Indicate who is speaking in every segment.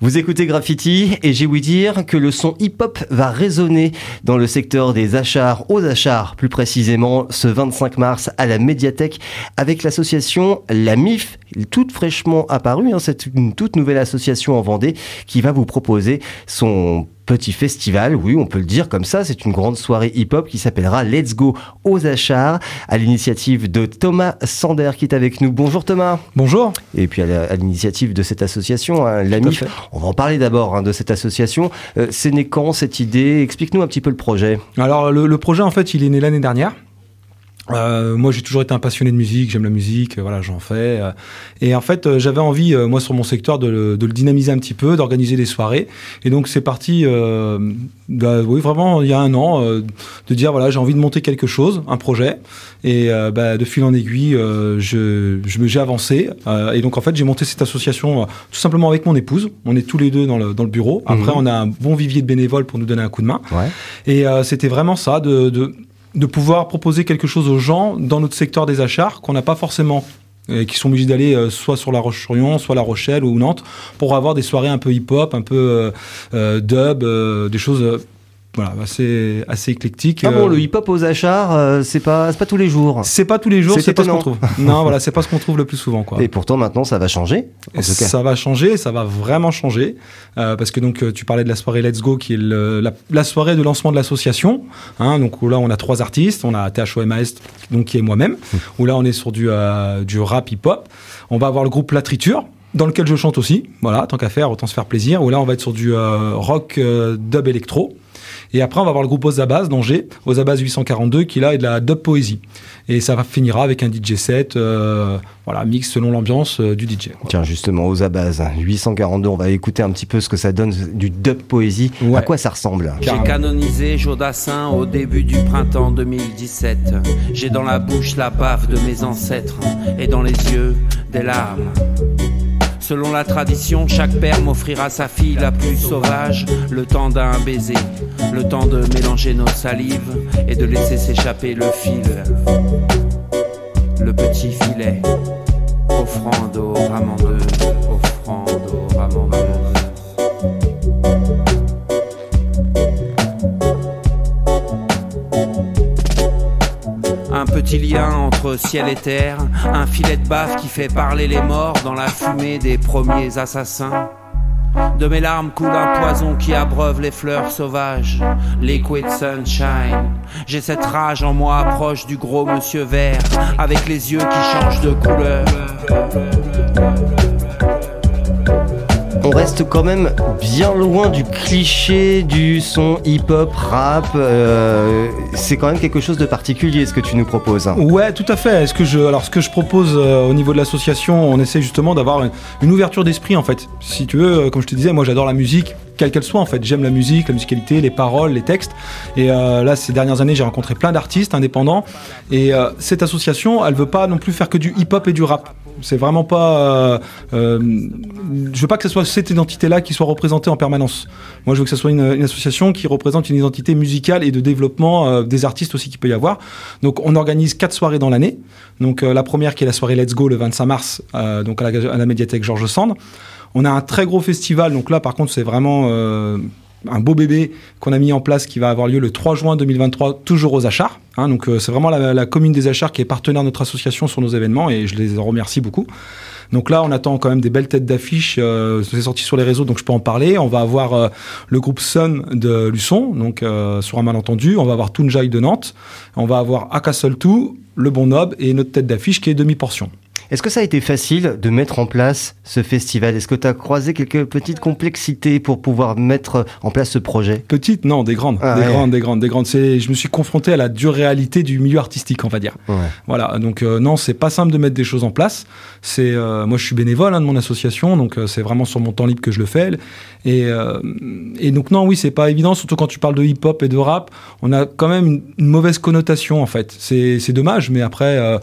Speaker 1: Vous écoutez Graffiti et j'ai ouï dire que le son hip-hop va résonner dans le secteur des achats, aux achats plus précisément ce 25 mars à la médiathèque avec l'association La MIF, toute fraîchement apparue, hein, c'est une toute nouvelle association en Vendée qui va vous proposer son petit festival, oui, on peut le dire comme ça. C'est une grande soirée hip-hop qui s'appellera Let's Go aux Achars, à l'initiative de Thomas Sander qui est avec nous. Bonjour Thomas.
Speaker 2: Bonjour.
Speaker 1: Et puis à l'initiative de cette association, hein, l'AMIF. On va en parler d'abord hein, de cette association. Euh, c'est né quand cette idée? Explique-nous un petit peu le projet.
Speaker 2: Alors le, le projet, en fait, il est né l'année dernière. Euh, moi, j'ai toujours été un passionné de musique, j'aime la musique, euh, voilà, j'en fais. Euh. et en fait, euh, j'avais envie, moi, sur mon secteur, de le, de le dynamiser un petit peu, d'organiser des soirées. Et donc, c'est parti, bah, oui, vraiment, il y a un an, de dire, voilà, j'ai envie de monter quelque chose, un projet. Et bah, de fil en aiguille, je, je me j'ai avancé. et donc, en fait, j'ai monté cette association tout simplement avec mon épouse. On est tous les deux dans le, dans le bureau. Après, mhm. on a un bon vivier de bénévoles pour nous donner un coup de main. Ouais. Et c'était vraiment ça, de, de de pouvoir proposer quelque chose aux gens dans notre secteur des achats qu'on n'a pas forcément et qui sont obligés d'aller euh, soit sur La Roche-sur-Yon, soit La Rochelle ou Nantes pour avoir des soirées un peu hip-hop, un peu euh, euh, dub, des choses voilà, assez, assez éclectique.
Speaker 1: Ah bon, euh, le hip-hop aux achats, euh, c'est pas, pas tous les jours.
Speaker 2: C'est pas tous les jours, c'est pas ce qu'on trouve. non, voilà, c'est pas ce qu'on trouve le plus souvent, quoi.
Speaker 1: Et pourtant, maintenant, ça va changer.
Speaker 2: Ça va changer, ça va vraiment changer, euh, parce que donc tu parlais de la soirée Let's Go, qui est la, soirée de lancement de l'association. Hein, donc là, on a trois artistes, on a THOMAS, donc qui est moi-même. Hum. Où là, on est sur du, du rap hip-hop. On va avoir le groupe La Triture, dans lequel je chante aussi. Voilà, tant qu'à faire, autant se faire plaisir. Où là, on va être sur du rock dub électro. Et après, on va avoir le groupe Ozabaz d'Angers, Ozabaz 842, qui là est de la dub poésie. Et ça finira avec un DJ set, euh, voilà, mix selon l'ambiance euh, du DJ.
Speaker 1: Tiens, justement, Ozabaz 842, on va écouter un petit peu ce que ça donne du dub poésie. À quoi ça ressemble?
Speaker 3: J'ai canonisé Jodassin au début du printemps 2017. J'ai dans la bouche la bave de mes ancêtres et dans les yeux des larmes. Selon la tradition, chaque père m'offrira sa fille la plus sauvage, le temps d'un baiser, le temps de mélanger nos salives et de laisser s'échapper le fil. Le petit filet, offrande au ramandeux, offrande au ramandeux. Lien entre ciel et terre, un filet de baffe qui fait parler les morts dans la fumée des premiers assassins. De mes larmes coule un poison qui abreuve les fleurs sauvages, liquid sunshine. J'ai cette rage en moi proche du gros monsieur vert, avec les yeux qui changent de couleur
Speaker 1: on reste quand même bien loin du cliché du son hip-hop, rap. Euh, c'est quand même quelque chose de particulier ce que tu nous proposes.
Speaker 2: Ouais, tout à fait. Est-ce que je, alors ce que je propose euh, au niveau de l'association, on essaie justement d'avoir une, ouverture d'esprit en fait. Si tu veux, euh, comme je te disais, moi j'adore la musique quelle qu'elle soit en fait. J'aime la musique, la musicalité, les paroles, les textes. Et là, ces dernières années, j'ai rencontré plein d'artistes indépendants. Et cette association, elle veut pas non plus faire que du hip-hop et du rap. C'est vraiment pas. Euh, euh, je veux pas que ce soit cette identité-là qui soit représentée en permanence. Moi, je veux que ce soit une, association qui représente une identité musicale et de développement euh, des artistes aussi qu'il peut y avoir. Donc, on organise quatre soirées dans l'année. Donc, la première qui est la soirée Let's Go le 25 mars, donc à la, à la médiathèque Georges Sand. On a un très gros festival. Donc là, par contre, c'est vraiment un beau bébé qu'on a mis en place qui va avoir lieu le 3 juin 2023, toujours aux Achats. Hein, donc euh, c'est vraiment la, commune des Achats qui est partenaire de notre association sur nos événements et je les remercie beaucoup. Donc là, on attend quand même des belles têtes d'affiche. Euh, c'est sorti sur les réseaux, donc je peux en parler. On va avoir euh, le groupe Sun de Luçon, donc sur un malentendu. On va avoir Tunjai de Nantes. On va avoir Akasol 2, le Bon Nob et notre tête d'affiche qui est demi-portion.
Speaker 1: Est-ce que ça a été facile de mettre en place ce festival? Est-ce que tu as croisé quelques petites complexités pour pouvoir mettre en place ce projet?
Speaker 2: Petites, non, des grandes, ah des grandes, des grandes, des grandes. C'est, je me suis confronté à la dure réalité du milieu artistique, on va dire. Voilà, donc euh, non, c'est pas simple de mettre des choses en place. C'est, euh, moi, je suis bénévole hein, de mon association, donc euh, c'est vraiment sur mon temps libre que je le fais. Et, et donc non, oui, c'est pas évident, surtout quand tu parles de hip-hop et de rap, on a quand même une, mauvaise connotation en fait. C'est dommage, mais après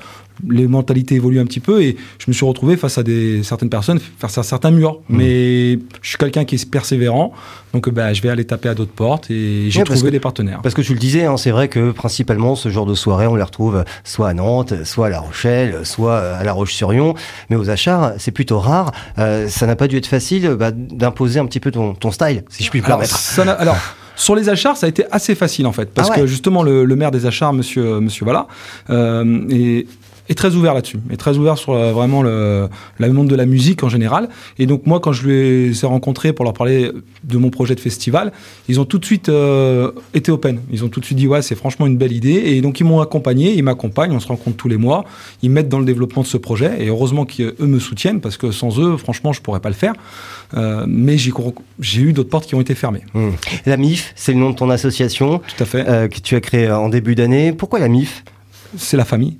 Speaker 2: les mentalités évoluent un petit peu et je me suis retrouvé face à des, certaines personnes, face à certains murs. Mmh. Mais je suis quelqu'un qui est persévérant, donc bah, je vais aller taper à d'autres portes et j'ai trouvé des partenaires.
Speaker 1: Parce que tu le disais, hein, c'est vrai que principalement ce genre de soirée, on les retrouve soit à Nantes, soit à La Rochelle, soit à La Roche-sur-Yon, mais aux achats, c'est plutôt rare. Euh, ça n'a pas dû être facile bah, d'imposer un petit peu ton, ton, style, si je puis me permettre.
Speaker 2: alors sur les achats, ça a été assez facile en fait, parce ah que justement le, maire des achats, Monsieur Monsieur Voilà, euh, et est très ouvert là-dessus, est très ouvert sur euh, vraiment le, monde de la musique en général. Et donc moi, quand je les ai rencontrés pour leur parler de mon projet de festival, ils ont tout de suite euh, été open. Ils ont tout de suite dit ouais, c'est franchement une belle idée. Et donc ils m'ont accompagné, ils m'accompagnent, on se rencontre tous les mois, ils mettent dans le développement de ce projet. Et heureusement qu'eux me soutiennent parce que sans eux, franchement, je pourrais pas le faire. Euh, mais j'ai eu d'autres portes qui ont été fermées.
Speaker 1: Mmh. La MIF, c'est le nom de ton association.
Speaker 2: Tout à fait.
Speaker 1: que tu as créé en début d'année. Pourquoi la MIF?
Speaker 2: C'est la famille.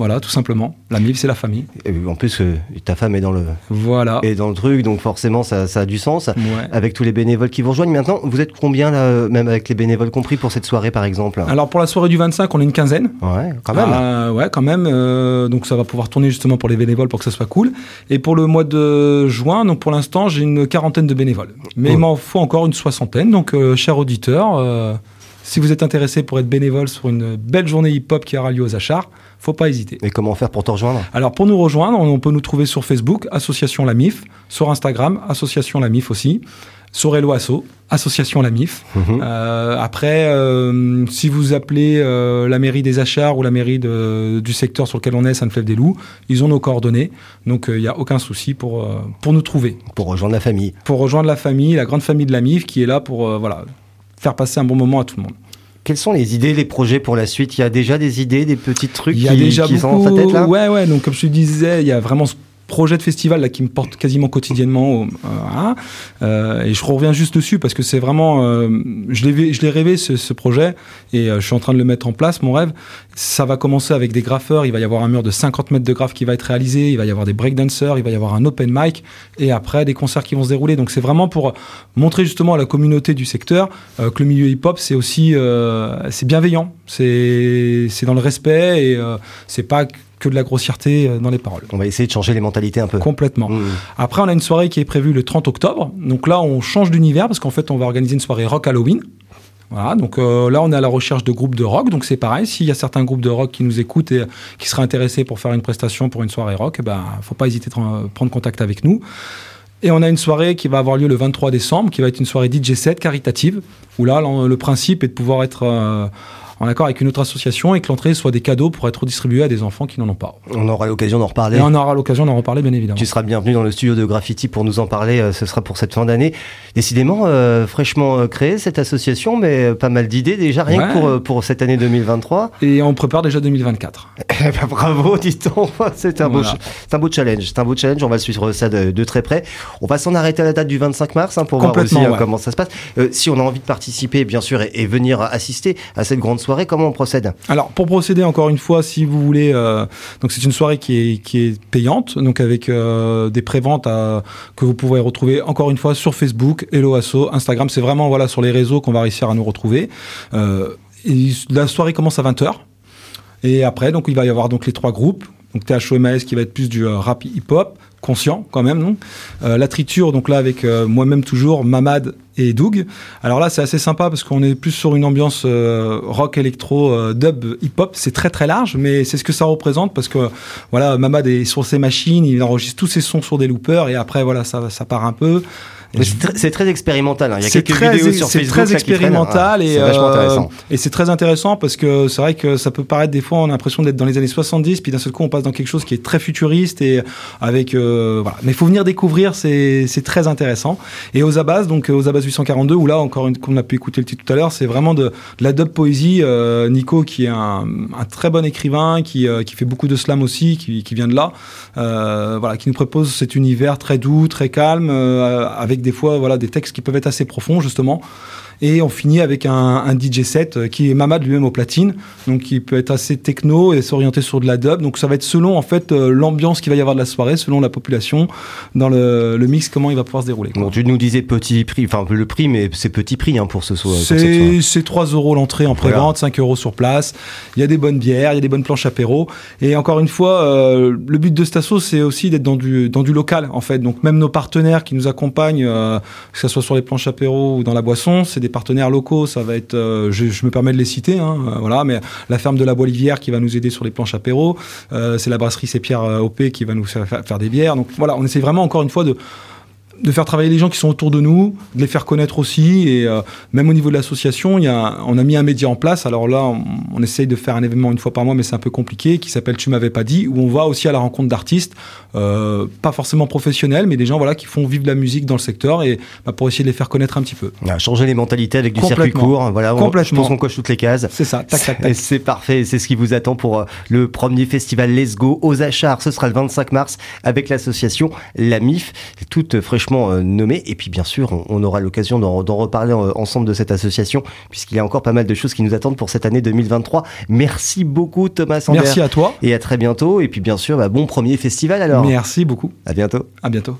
Speaker 2: Voilà, tout simplement. La MIF, c'est la famille.
Speaker 1: Et en plus, ta femme est dans le,
Speaker 2: voilà.
Speaker 1: est dans le truc, donc forcément, ça, a du sens. Avec tous les bénévoles qui vous rejoignent. Maintenant, vous êtes combien, là, même avec les bénévoles compris, pour cette soirée, par exemple?
Speaker 2: Alors, pour la soirée du 25, on est une quinzaine.
Speaker 1: Ouais, quand même.
Speaker 2: Euh, ouais, quand même. Euh, donc, ça va pouvoir tourner justement pour les bénévoles pour que ça soit cool. Et pour le mois de juin, donc pour l'instant, j'ai une quarantaine de bénévoles. Mais il m'en faut encore une soixantaine. Donc, euh, cher auditeur, si vous êtes intéressé pour être bénévole sur une belle journée hip-hop qui aura lieu aux Achars, faut pas hésiter.
Speaker 1: Et comment faire pour te rejoindre?
Speaker 2: Alors pour nous rejoindre, on peut nous trouver sur Facebook, Association La Mif, sur Instagram, Association La Mif aussi, sur Hello Asso, Association La Mif. Mhm. Euh, après, euh, si vous appelez euh, la mairie des Achats ou la mairie du secteur sur lequel on est, Sainte-Flève-des-Loups, ils ont nos coordonnées, donc il n'y a aucun souci pour, pour nous trouver.
Speaker 1: Pour rejoindre la famille.
Speaker 2: Pour rejoindre la famille, la grande famille de La Mif qui est là pour voilà, faire passer un bon moment à tout le monde.
Speaker 1: Quelles sont les idées, les projets pour la suite? Il y a déjà des idées, des petits trucs
Speaker 2: il y a qui, déjà sont dans tête là? Ouais, ouais. Donc comme je te disais, il y a vraiment ce projet de festival là qui me porte quasiment quotidiennement. Euh, euh, et je reviens juste dessus parce que c'est vraiment, euh, je l'ai, rêvé ce, projet et je suis en train de le mettre en place. Mon rêve, ça va commencer avec des graffeurs. Il va y avoir un mur de 50 mètres de graphes qui va être réalisé. Il va y avoir des breakdancers. Il va y avoir un open mic et après des concerts qui vont se dérouler. Donc c'est vraiment pour montrer justement à la communauté du secteur que le milieu hip-hop c'est aussi c'est bienveillant. C'est dans le respect et c'est pas que de la grossièreté euh, dans les paroles.
Speaker 1: On va essayer de changer les mentalités un peu.
Speaker 2: Complètement. Mmh. Après, on a une soirée qui est prévue le 30 octobre. Donc là, on change d'univers parce qu'en fait, on va organiser une soirée rock Halloween. Voilà, donc euh, là on est à la recherche de groupes de rock, donc c'est pareil. S'il y a certains groupes de rock qui nous écoutent et qui seraient intéressés pour faire une prestation pour une soirée rock, il ben faut pas hésiter à prendre contact avec nous. Et on a une soirée qui va avoir lieu le 23 décembre, qui va être une soirée DJ set caritative, où là le principe est de pouvoir être euh, en accord avec une autre association et que l'entrée soit des cadeaux pour être distribués à des enfants qui n'en ont pas.
Speaker 1: On aura l'occasion d'en reparler.
Speaker 2: Et on aura l'occasion d'en reparler, bien évidemment.
Speaker 1: Tu seras bienvenu dans le studio de Graffiti pour nous en parler. Euh, ce sera pour cette fin d'année. Décidément, euh, fraîchement euh, créée cette association, mais pas mal d'idées déjà, rien que pour, pour cette année 2023.
Speaker 2: Et on prépare déjà 2024.
Speaker 1: Eh ben, bravo, dit-on. C'est un, beau, un beau challenge. C'est un beau challenge. On va suivre ça de, très près. On va s'en arrêter à la date du 25 mars hein, pour voir aussi comment ça se passe. si on a envie de participer, bien sûr, et venir assister à cette grande soirée, comment on procède
Speaker 2: alors pour procéder encore une fois, si vous voulez, euh, c'est une soirée qui est, qui est payante, donc avec euh, des préventes que vous pourrez retrouver encore une fois sur Facebook, Hello Asso, Instagram. C'est vraiment voilà sur les réseaux qu'on va réussir à nous retrouver. Euh, la soirée commence à 20h. Et après, donc il va y avoir donc les trois groupes. Donc THOMAS qui va être plus du rap hip-hop, conscient quand même, non? Euh, La triture, donc là avec euh, moi-même toujours, Mamad et Doug. Alors là, c'est assez sympa parce qu'on est plus sur une ambiance euh, rock, électro, dub, hip-hop. C'est très très large, mais c'est ce que ça représente parce que voilà, Mamad est sur ses machines, il enregistre tous ses sons sur des loopers et après voilà, ça, ça part un peu.
Speaker 1: C'est très expérimental. Hein. Il y a quelques très, vidéos sur
Speaker 2: Facebook. C'est très expérimental et, euh, et c'est très intéressant parce que c'est vrai que ça peut paraître des fois on a l'impression d'être dans les années 70 puis d'un seul coup on passe dans quelque chose qui est très futuriste et avec euh, voilà. Mais il faut venir découvrir, c'est très intéressant. Et aux Abas, donc aux Abas 842 où là encore une qu'on a pu écouter le titre tout à l'heure, c'est vraiment de, de, la dub poésie. Euh, Nico qui est un, un, très bon écrivain qui, euh, qui fait beaucoup de slam aussi, qui, qui vient de là, euh, voilà, qui nous propose cet univers très doux, très calme avec des fois voilà des textes qui peuvent être assez profonds justement. Et on finit avec un, un DJ set euh, qui est Mamad lui-même au platine, donc qui peut être assez techno et s'orienter sur de la dub. Donc ça va être selon en fait euh, l'ambiance qu'il va y avoir de la soirée, selon la population, dans le, le mix, comment il va pouvoir se dérouler. quoi.
Speaker 1: Bon, tu nous disais petit prix, enfin le prix, mais c'est petit prix hein, pour ce soir.
Speaker 2: C'est
Speaker 1: soirée.
Speaker 2: c'est 3 euros l'entrée en
Speaker 1: Voilà.
Speaker 2: pré-vente, 5 euros sur place. Il y a des bonnes bières, il y a des bonnes planches apéro. Et encore une fois, euh, le but de Stasso, c'est aussi d'être dans du, dans du local, en fait. Donc même nos partenaires qui nous accompagnent, euh, que ce soit sur les planches apéro ou dans la boisson, c'est des partenaires locaux. Ça va être, euh, je, je me permets de les citer, hein, euh, voilà. Mais la ferme de la Bois-Livière qui va nous aider sur les planches apéro. Euh, c'est la brasserie Pierre OP qui va nous faire, faire des bières. Donc voilà, on essaie vraiment encore une fois de de faire travailler les gens qui sont autour de nous, de les faire connaître aussi. Et euh, même au niveau de l'association, il y a, on a mis un média en place. Alors là, on, on essaye de faire un événement une fois par mois, mais c'est un peu compliqué, qui s'appelle Tu m'avais pas dit, où on va aussi à la rencontre d'artistes, euh, pas forcément professionnels, mais des gens voilà qui font vivre la musique dans le secteur et bah, pour essayer de les faire connaître un petit peu.
Speaker 1: Ah, changer les mentalités avec du circuit court. Voilà, on- je
Speaker 2: Complètement.
Speaker 1: pense qu'on coche toutes les cases.
Speaker 2: C'est ça, tac, tac, tac.
Speaker 1: C'est parfait, c'est ce qui vous attend pour euh, le premier festival Let's Go aux Achars. Ce sera le 25 mars avec l'association La MIF, toute fraîchement euh, nommée. Et puis bien sûr, on, on aura l'occasion d'en d'en reparler euh, ensemble de cette association, puisqu'il y a encore pas mal de choses qui nous attendent pour cette année 2023. Merci beaucoup Thomas Sander.
Speaker 2: Merci à toi.
Speaker 1: Et à très bientôt. Et puis bien sûr, bah, bon premier festival alors.
Speaker 2: Merci beaucoup.
Speaker 1: À bientôt.
Speaker 2: À bientôt.